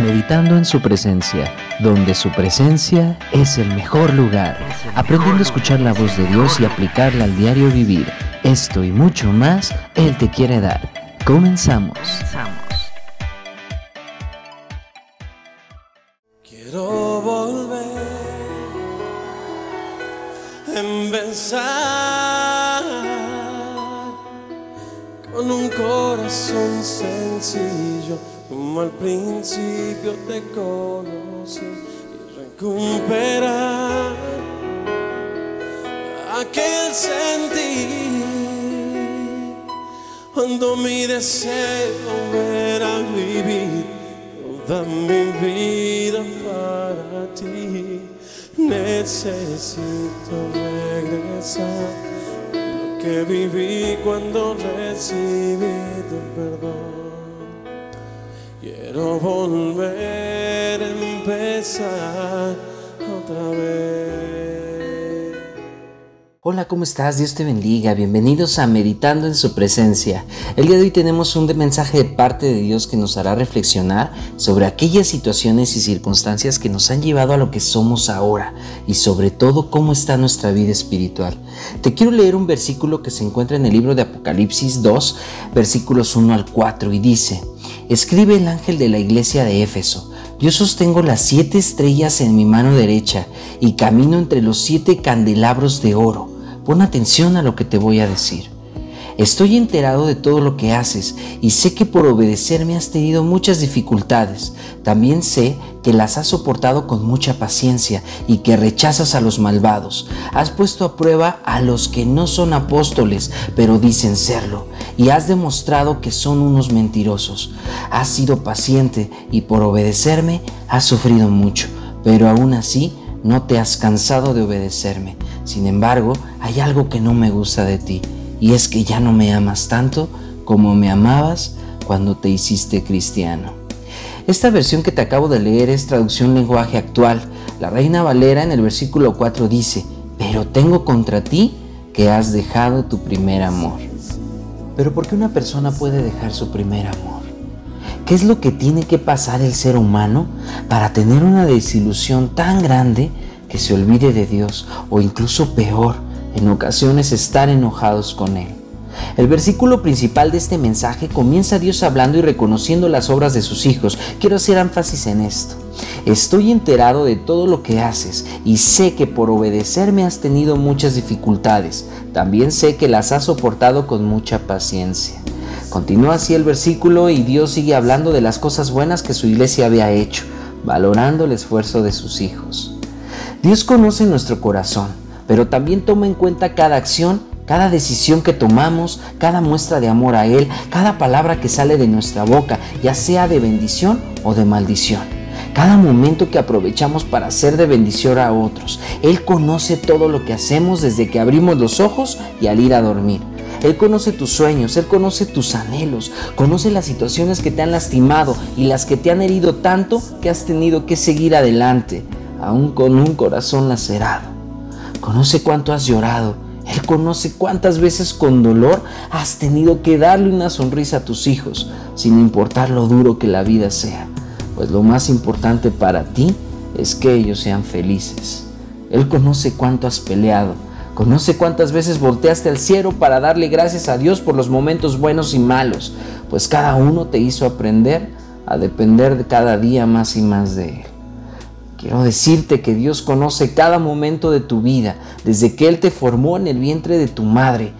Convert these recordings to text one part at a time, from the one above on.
meditando en su presencia, donde su presencia es el mejor lugar, aprendiendo a escuchar la voz de Dios y aplicarla al diario vivir. Esto y mucho más Él te quiere dar. Comenzamos. Principio te conocí y recuperar aquel sentir cuando mi deseo era vivir toda mi vida para ti. Necesito regresar lo que viví cuando recibí tu perdón. Quiero volver a empezar otra vez. Hola, ¿cómo estás? Dios te bendiga. Bienvenidos a Meditando en su presencia. El día de hoy tenemos un mensaje de parte de Dios que nos hará reflexionar sobre aquellas situaciones y circunstancias que nos han llevado a lo que somos ahora y sobre todo cómo está nuestra vida espiritual. Te quiero leer un versículo que se encuentra en el libro de Apocalipsis 2, versículos 1 al 4 y dice, Escribe el ángel de la iglesia de Éfeso. Yo sostengo las siete estrellas en mi mano derecha y camino entre los siete candelabros de oro. Pon atención a lo que te voy a decir. Estoy enterado de todo lo que haces y sé que por obedecerme has tenido muchas dificultades. También sé que las has soportado con mucha paciencia y que rechazas a los malvados. Has puesto a prueba a los que no son apóstoles, pero dicen serlo, y has demostrado que son unos mentirosos. Has sido paciente y por obedecerme has sufrido mucho, pero aún así no te has cansado de obedecerme. Sin embargo, hay algo que no me gusta de ti y es que ya no me amas tanto como me amabas cuando te hiciste cristiano. Esta versión que te acabo de leer es traducción lenguaje actual. La Reina Valera en el versículo 4 dice, pero tengo contra ti que has dejado tu primer amor. Pero ¿por qué una persona puede dejar su primer amor? ¿Qué es lo que tiene que pasar el ser humano para tener una desilusión tan grande que se olvide de Dios o incluso peor, en ocasiones estar enojados con Él. El versículo principal de este mensaje comienza Dios hablando y reconociendo las obras de sus hijos. Quiero hacer énfasis en esto. Estoy enterado de todo lo que haces y sé que por obedecerme has tenido muchas dificultades. También sé que las has soportado con mucha paciencia. Continúa así el versículo y Dios sigue hablando de las cosas buenas que su iglesia había hecho, valorando el esfuerzo de sus hijos. Dios conoce nuestro corazón pero también toma en cuenta cada acción, cada decisión que tomamos, cada muestra de amor a Él, cada palabra que sale de nuestra boca, ya sea de bendición o de maldición. Cada momento que aprovechamos para ser de bendición a otros. Él conoce todo lo que hacemos desde que abrimos los ojos y al ir a dormir. Él conoce tus sueños, Él conoce tus anhelos, conoce las situaciones que te han lastimado y las que te han herido tanto que has tenido que seguir adelante, aún con un corazón lacerado. Conoce cuánto has llorado. Él conoce cuántas veces con dolor has tenido que darle una sonrisa a tus hijos, sin importar lo duro que la vida sea. Pues lo más importante para ti es que ellos sean felices. Él conoce cuánto has peleado. Conoce cuántas veces volteaste al cielo para darle gracias a Dios por los momentos buenos y malos, pues cada uno te hizo aprender a depender de cada día más y más de Él. Quiero decirte que Dios conoce cada momento de tu vida, desde que Él te formó en el vientre de tu madre.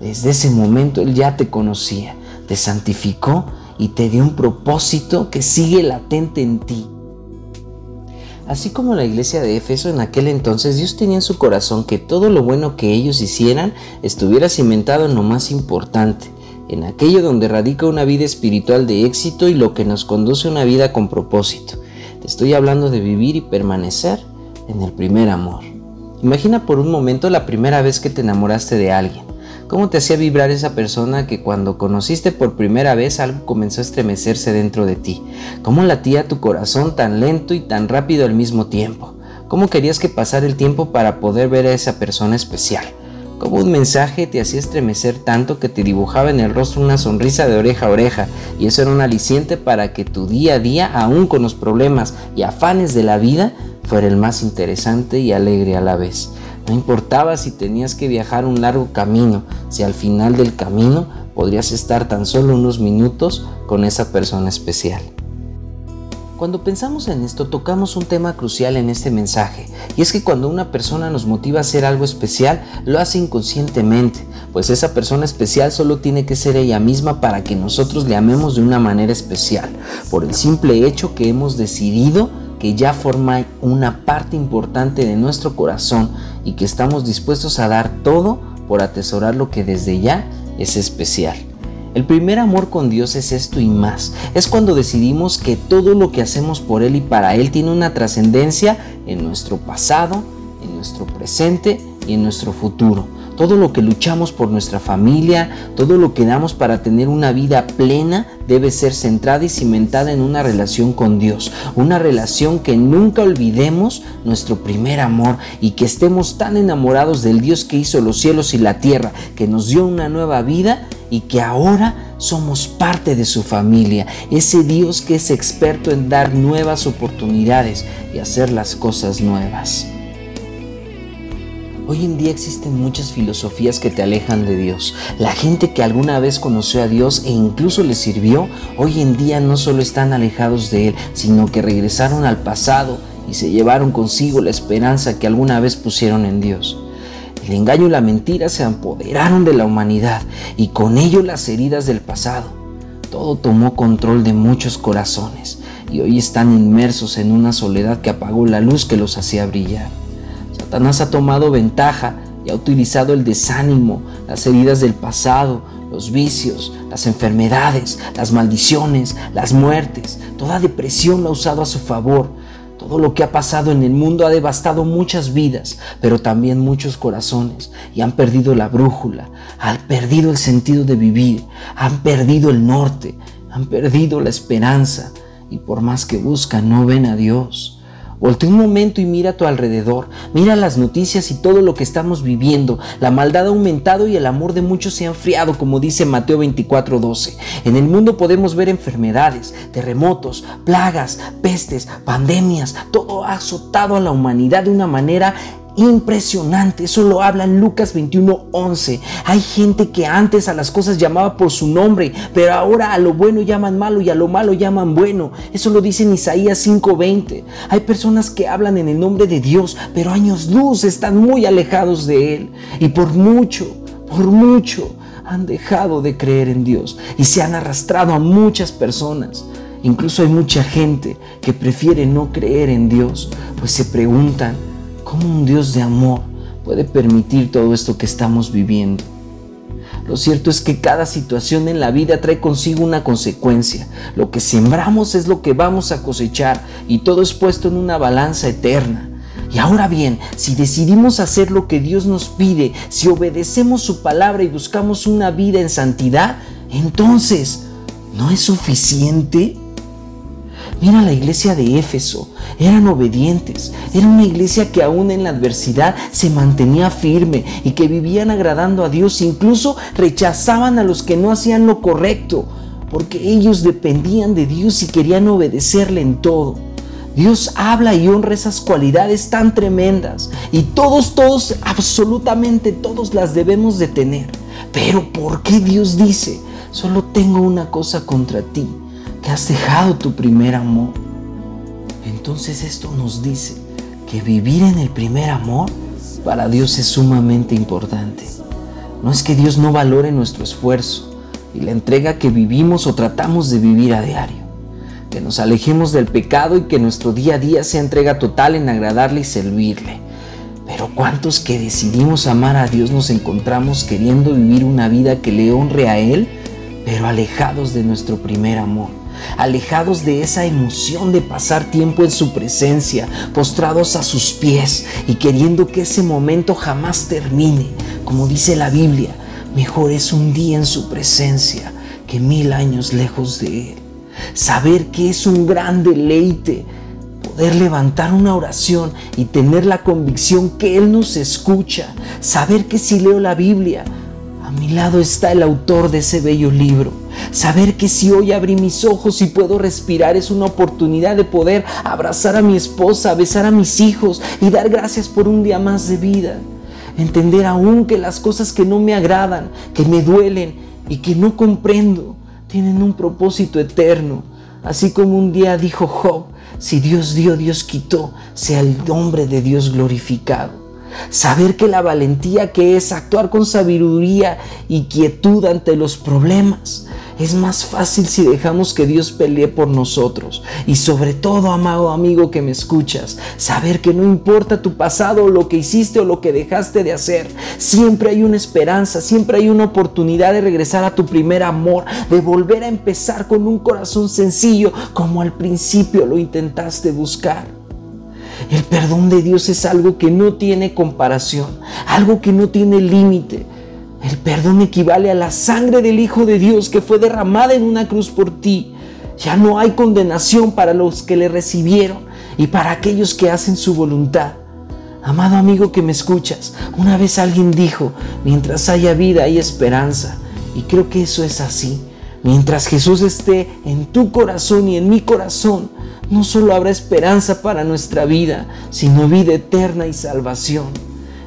Desde ese momento Él ya te conocía, te santificó y te dio un propósito que sigue latente en ti. Así como la iglesia de Éfeso en aquel entonces, Dios tenía en su corazón que todo lo bueno que ellos hicieran estuviera cimentado en lo más importante, en aquello donde radica una vida espiritual de éxito y lo que nos conduce a una vida con propósito. Estoy hablando de vivir y permanecer en el primer amor. Imagina por un momento la primera vez que te enamoraste de alguien. ¿Cómo te hacía vibrar esa persona que cuando conociste por primera vez algo comenzó a estremecerse dentro de ti? ¿Cómo latía tu corazón tan lento y tan rápido al mismo tiempo? ¿Cómo querías que pasara el tiempo para poder ver a esa persona especial? Como un mensaje te hacía estremecer tanto que te dibujaba en el rostro una sonrisa de oreja a oreja, y eso era un aliciente para que tu día a día, aún con los problemas y afanes de la vida, fuera el más interesante y alegre a la vez. No importaba si tenías que viajar un largo camino, si al final del camino podrías estar tan solo unos minutos con esa persona especial. Cuando pensamos en esto tocamos un tema crucial en este mensaje, y es que cuando una persona nos motiva a hacer algo especial, lo hace inconscientemente, pues esa persona especial solo tiene que ser ella misma para que nosotros le amemos de una manera especial, por el simple hecho que hemos decidido que ya forma una parte importante de nuestro corazón y que estamos dispuestos a dar todo por atesorar lo que desde ya es especial. El primer amor con Dios es esto y más. Es cuando decidimos que todo lo que hacemos por Él y para Él tiene una trascendencia en nuestro pasado, en nuestro presente y en nuestro futuro. Todo lo que luchamos por nuestra familia, todo lo que damos para tener una vida plena debe ser centrada y cimentada en una relación con Dios. Una relación que nunca olvidemos nuestro primer amor y que estemos tan enamorados del Dios que hizo los cielos y la tierra, que nos dio una nueva vida y que ahora somos parte de su familia, ese Dios que es experto en dar nuevas oportunidades y hacer las cosas nuevas. Hoy en día existen muchas filosofías que te alejan de Dios. La gente que alguna vez conoció a Dios e incluso le sirvió, hoy en día no solo están alejados de Él, sino que regresaron al pasado y se llevaron consigo la esperanza que alguna vez pusieron en Dios. El engaño y la mentira se apoderaron de la humanidad y con ello las heridas del pasado. Todo tomó control de muchos corazones y hoy están inmersos en una soledad que apagó la luz que los hacía brillar. Satanás ha tomado ventaja y ha utilizado el desánimo, las heridas del pasado, los vicios, las enfermedades, las maldiciones, las muertes, toda depresión lo ha usado a su favor todo lo que ha pasado en el mundo ha devastado muchas vidas, pero también muchos corazones, y han perdido la brújula, han perdido el sentido de vivir, han perdido el norte, han perdido la esperanza, y por más que buscan no ven a Dios. Voltea un momento y mira a tu alrededor, mira las noticias y todo lo que estamos viviendo. La maldad ha aumentado y el amor de muchos se ha enfriado, como dice Mateo 24:12. En el mundo podemos ver enfermedades, terremotos, plagas, pestes, pandemias. Todo ha azotado a la humanidad de una manera impresionante. Eso lo habla en Lucas 21:11. Hay gente que antes a las cosas llamaba por su nombre, pero ahora a lo bueno llaman malo y a lo malo llaman bueno. Eso lo dice en Isaías 5:20. Hay personas que hablan en el nombre de Dios, pero años luz están muy alejados de Él. Y por mucho, por mucho, han dejado de creer en Dios y se han arrastrado a muchas personas. Incluso hay mucha gente que prefiere no creer en Dios, pues se preguntan, ¿Cómo un Dios de amor puede permitir todo esto que estamos viviendo? Lo cierto es que cada situación en la vida trae consigo una consecuencia. Lo que sembramos es lo que vamos a cosechar y todo es puesto en una balanza eterna. Y ahora bien, si decidimos hacer lo que Dios nos pide, si obedecemos su palabra y buscamos una vida en santidad, entonces, ¿no es suficiente? Mira la iglesia de Éfeso, eran obedientes, era una iglesia que aún en la adversidad se mantenía firme y que vivían agradando a Dios, incluso rechazaban a los que no hacían lo correcto, porque ellos dependían de Dios y querían obedecerle en todo. Dios habla y honra esas cualidades tan tremendas y todos, todos, absolutamente todos las debemos de tener. Pero ¿por qué Dios dice, solo tengo una cosa contra ti? Has dejado tu primer amor. Entonces esto nos dice que vivir en el primer amor para Dios es sumamente importante. No es que Dios no valore nuestro esfuerzo y la entrega que vivimos o tratamos de vivir a diario. Que nos alejemos del pecado y que nuestro día a día sea entrega total en agradarle y servirle. Pero ¿cuántos que decidimos amar a Dios nos encontramos queriendo vivir una vida que le honre a Él, pero alejados de nuestro primer amor? Alejados de esa emoción de pasar tiempo en su presencia, postrados a sus pies y queriendo que ese momento jamás termine. Como dice la Biblia, mejor es un día en su presencia que mil años lejos de Él. Saber que es un gran deleite poder levantar una oración y tener la convicción que Él nos escucha, saber que si leo la Biblia, a mi lado está el autor de ese bello libro. Saber que si hoy abrí mis ojos y puedo respirar es una oportunidad de poder abrazar a mi esposa, besar a mis hijos y dar gracias por un día más de vida. Entender aún que las cosas que no me agradan, que me duelen y que no comprendo, tienen un propósito eterno. Así como un día dijo Job, si Dios dio, Dios quitó, sea el nombre de Dios glorificado. Saber que la valentía que es actuar con sabiduría y quietud ante los problemas es más fácil si dejamos que Dios pelee por nosotros. Y sobre todo, amado amigo que me escuchas, saber que no importa tu pasado o lo que hiciste o lo que dejaste de hacer, siempre hay una esperanza, siempre hay una oportunidad de regresar a tu primer amor, de volver a empezar con un corazón sencillo como al principio lo intentaste buscar. El perdón de Dios es algo que no tiene comparación, algo que no tiene límite. El perdón equivale a la sangre del Hijo de Dios que fue derramada en una cruz por ti. Ya no hay condenación para los que le recibieron y para aquellos que hacen su voluntad. Amado amigo que me escuchas, una vez alguien dijo, mientras haya vida hay esperanza. Y creo que eso es así. Mientras Jesús esté en tu corazón y en mi corazón, no solo habrá esperanza para nuestra vida, sino vida eterna y salvación.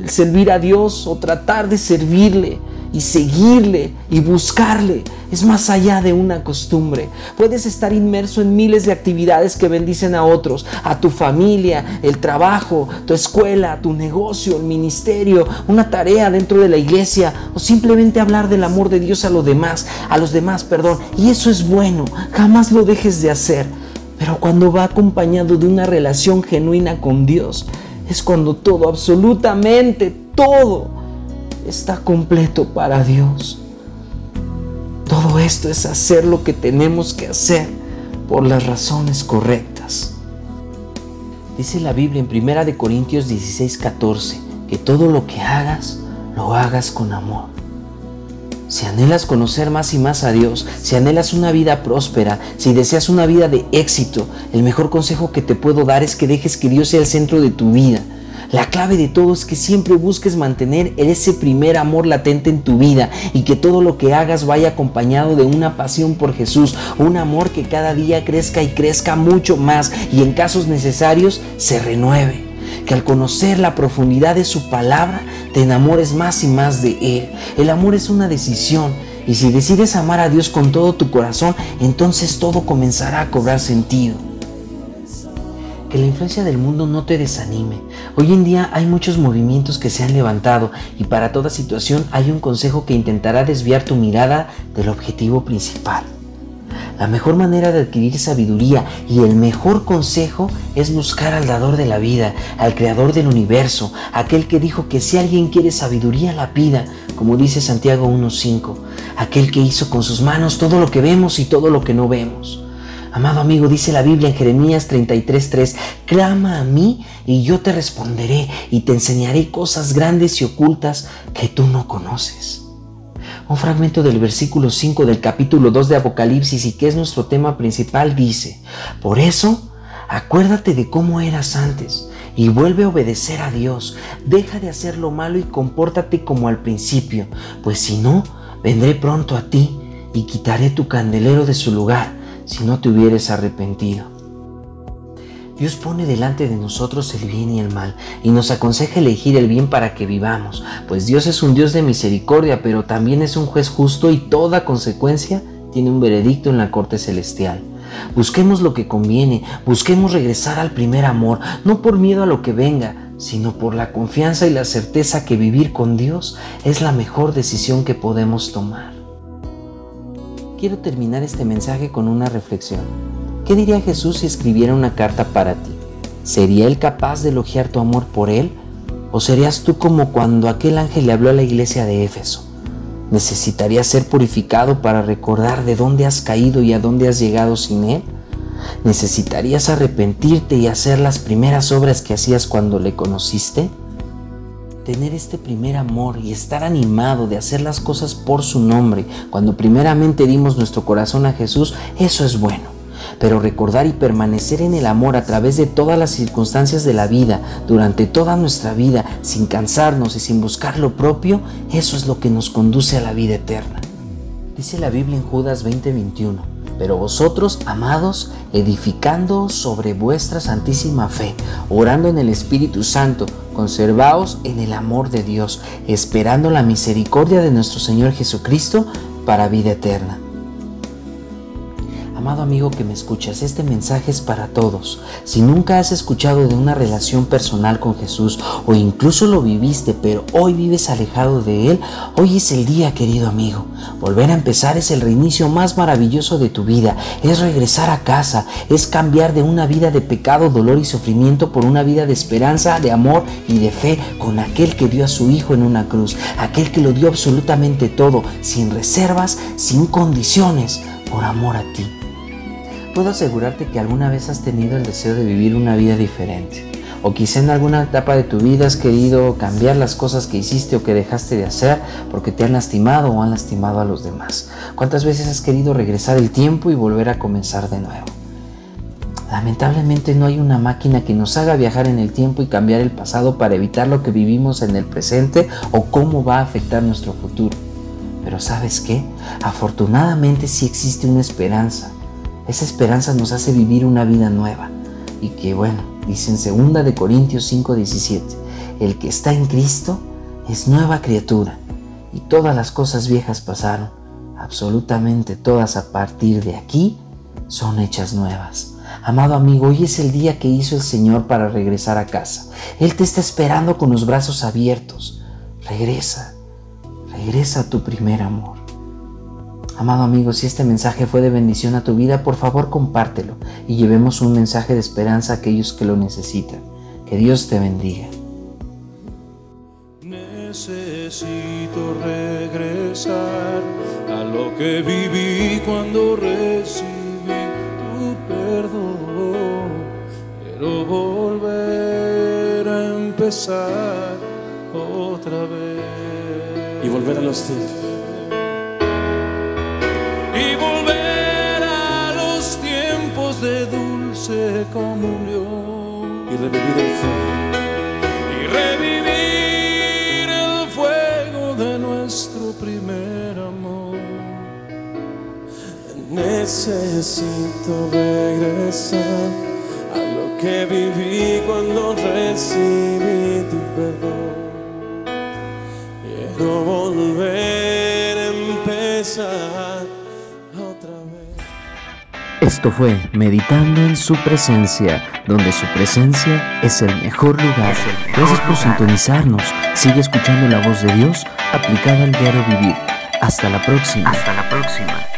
El servir a Dios o tratar de servirle y seguirle y buscarle es más allá de una costumbre. Puedes estar inmerso en miles de actividades que bendicen a otros, a tu familia, el trabajo, tu escuela, tu negocio, el ministerio, una tarea dentro de la iglesia o simplemente hablar del amor de Dios a los demás, a los demás, perdón. Y eso es bueno, jamás lo dejes de hacer. Pero cuando va acompañado de una relación genuina con Dios, es cuando todo, absolutamente todo, está completo para Dios. Todo esto es hacer lo que tenemos que hacer por las razones correctas. Dice la Biblia en 1 Corintios 16, 14, que todo lo que hagas, lo hagas con amor. Si anhelas conocer más y más a Dios, si anhelas una vida próspera, si deseas una vida de éxito, el mejor consejo que te puedo dar es que dejes que Dios sea el centro de tu vida. La clave de todo es que siempre busques mantener ese primer amor latente en tu vida y que todo lo que hagas vaya acompañado de una pasión por Jesús, un amor que cada día crezca y crezca mucho más y en casos necesarios se renueve que al conocer la profundidad de su palabra te enamores más y más de Él. El amor es una decisión y si decides amar a Dios con todo tu corazón, entonces todo comenzará a cobrar sentido. Que la influencia del mundo no te desanime. Hoy en día hay muchos movimientos que se han levantado y para toda situación hay un consejo que intentará desviar tu mirada del objetivo principal. La mejor manera de adquirir sabiduría y el mejor consejo es buscar al dador de la vida, al creador del universo, aquel que dijo que si alguien quiere sabiduría la pida, como dice Santiago 1.5, aquel que hizo con sus manos todo lo que vemos y todo lo que no vemos. Amado amigo, dice la Biblia en Jeremías 33:3, clama a mí y yo te responderé y te enseñaré cosas grandes y ocultas que tú no conoces un fragmento del versículo 5 del capítulo 2 de Apocalipsis y que es nuestro tema principal dice, por eso, acuérdate de cómo eras antes y vuelve a obedecer a Dios, deja de hacer lo malo y compórtate como al principio, pues si no, vendré pronto a ti y quitaré tu candelero de su lugar si no te hubieres arrepentido. Dios pone delante de nosotros el bien y el mal y nos aconseja elegir el bien para que vivamos, pues Dios es un Dios de misericordia, pero también es un juez justo y toda consecuencia tiene un veredicto en la corte celestial. Busquemos lo que conviene, busquemos regresar al primer amor, no por miedo a lo que venga, sino por la confianza y la certeza que vivir con Dios es la mejor decisión que podemos tomar. Quiero terminar este mensaje con una reflexión. ¿Qué diría Jesús si escribiera una carta para ti? ¿Sería Él capaz de elogiar tu amor por Él? ¿O serías tú como cuando aquel ángel le habló a la iglesia de Éfeso? ¿Necesitarías ser purificado para recordar de dónde has caído y a dónde has llegado sin Él? ¿Necesitarías arrepentirte y hacer las primeras obras que hacías cuando le conociste? Tener este primer amor y estar animado de hacer las cosas por su nombre, cuando primeramente dimos nuestro corazón a Jesús, eso es bueno. Pero recordar y permanecer en el amor a través de todas las circunstancias de la vida, durante toda nuestra vida, sin cansarnos y sin buscar lo propio, eso es lo que nos conduce a la vida eterna. Dice la Biblia en Judas 20:21, pero vosotros, amados, edificando sobre vuestra santísima fe, orando en el Espíritu Santo, conservaos en el amor de Dios, esperando la misericordia de nuestro Señor Jesucristo para vida eterna. Amado amigo que me escuchas, este mensaje es para todos. Si nunca has escuchado de una relación personal con Jesús o incluso lo viviste pero hoy vives alejado de Él, hoy es el día querido amigo. Volver a empezar es el reinicio más maravilloso de tu vida, es regresar a casa, es cambiar de una vida de pecado, dolor y sufrimiento por una vida de esperanza, de amor y de fe con aquel que dio a su Hijo en una cruz, aquel que lo dio absolutamente todo, sin reservas, sin condiciones, por amor a ti puedo asegurarte que alguna vez has tenido el deseo de vivir una vida diferente. O quizá en alguna etapa de tu vida has querido cambiar las cosas que hiciste o que dejaste de hacer porque te han lastimado o han lastimado a los demás. ¿Cuántas veces has querido regresar el tiempo y volver a comenzar de nuevo? Lamentablemente no hay una máquina que nos haga viajar en el tiempo y cambiar el pasado para evitar lo que vivimos en el presente o cómo va a afectar nuestro futuro. Pero sabes qué? Afortunadamente sí existe una esperanza esa esperanza nos hace vivir una vida nueva. Y que bueno, dice en 2 de Corintios 5:17, el que está en Cristo es nueva criatura y todas las cosas viejas pasaron, absolutamente todas a partir de aquí son hechas nuevas. Amado amigo, hoy es el día que hizo el Señor para regresar a casa. Él te está esperando con los brazos abiertos. Regresa, regresa a tu primer amor. Amado amigo, si este mensaje fue de bendición a tu vida, por favor compártelo y llevemos un mensaje de esperanza a aquellos que lo necesitan. Que Dios te bendiga. Necesito regresar a lo que viví cuando recibí tu perdón. Quiero volver a empezar otra vez. Y volver a los tiempos comunión y revivir el fuego y revivir el fuego de nuestro primer amor. Necesito regresar a lo que viví cuando recibí tu perdón. Quiero volver a empezar esto fue Meditando en su presencia, donde su presencia es el mejor lugar. Gracias por sintonizarnos. Sigue escuchando la voz de Dios aplicada al diario vivir. Hasta la próxima. Hasta la próxima.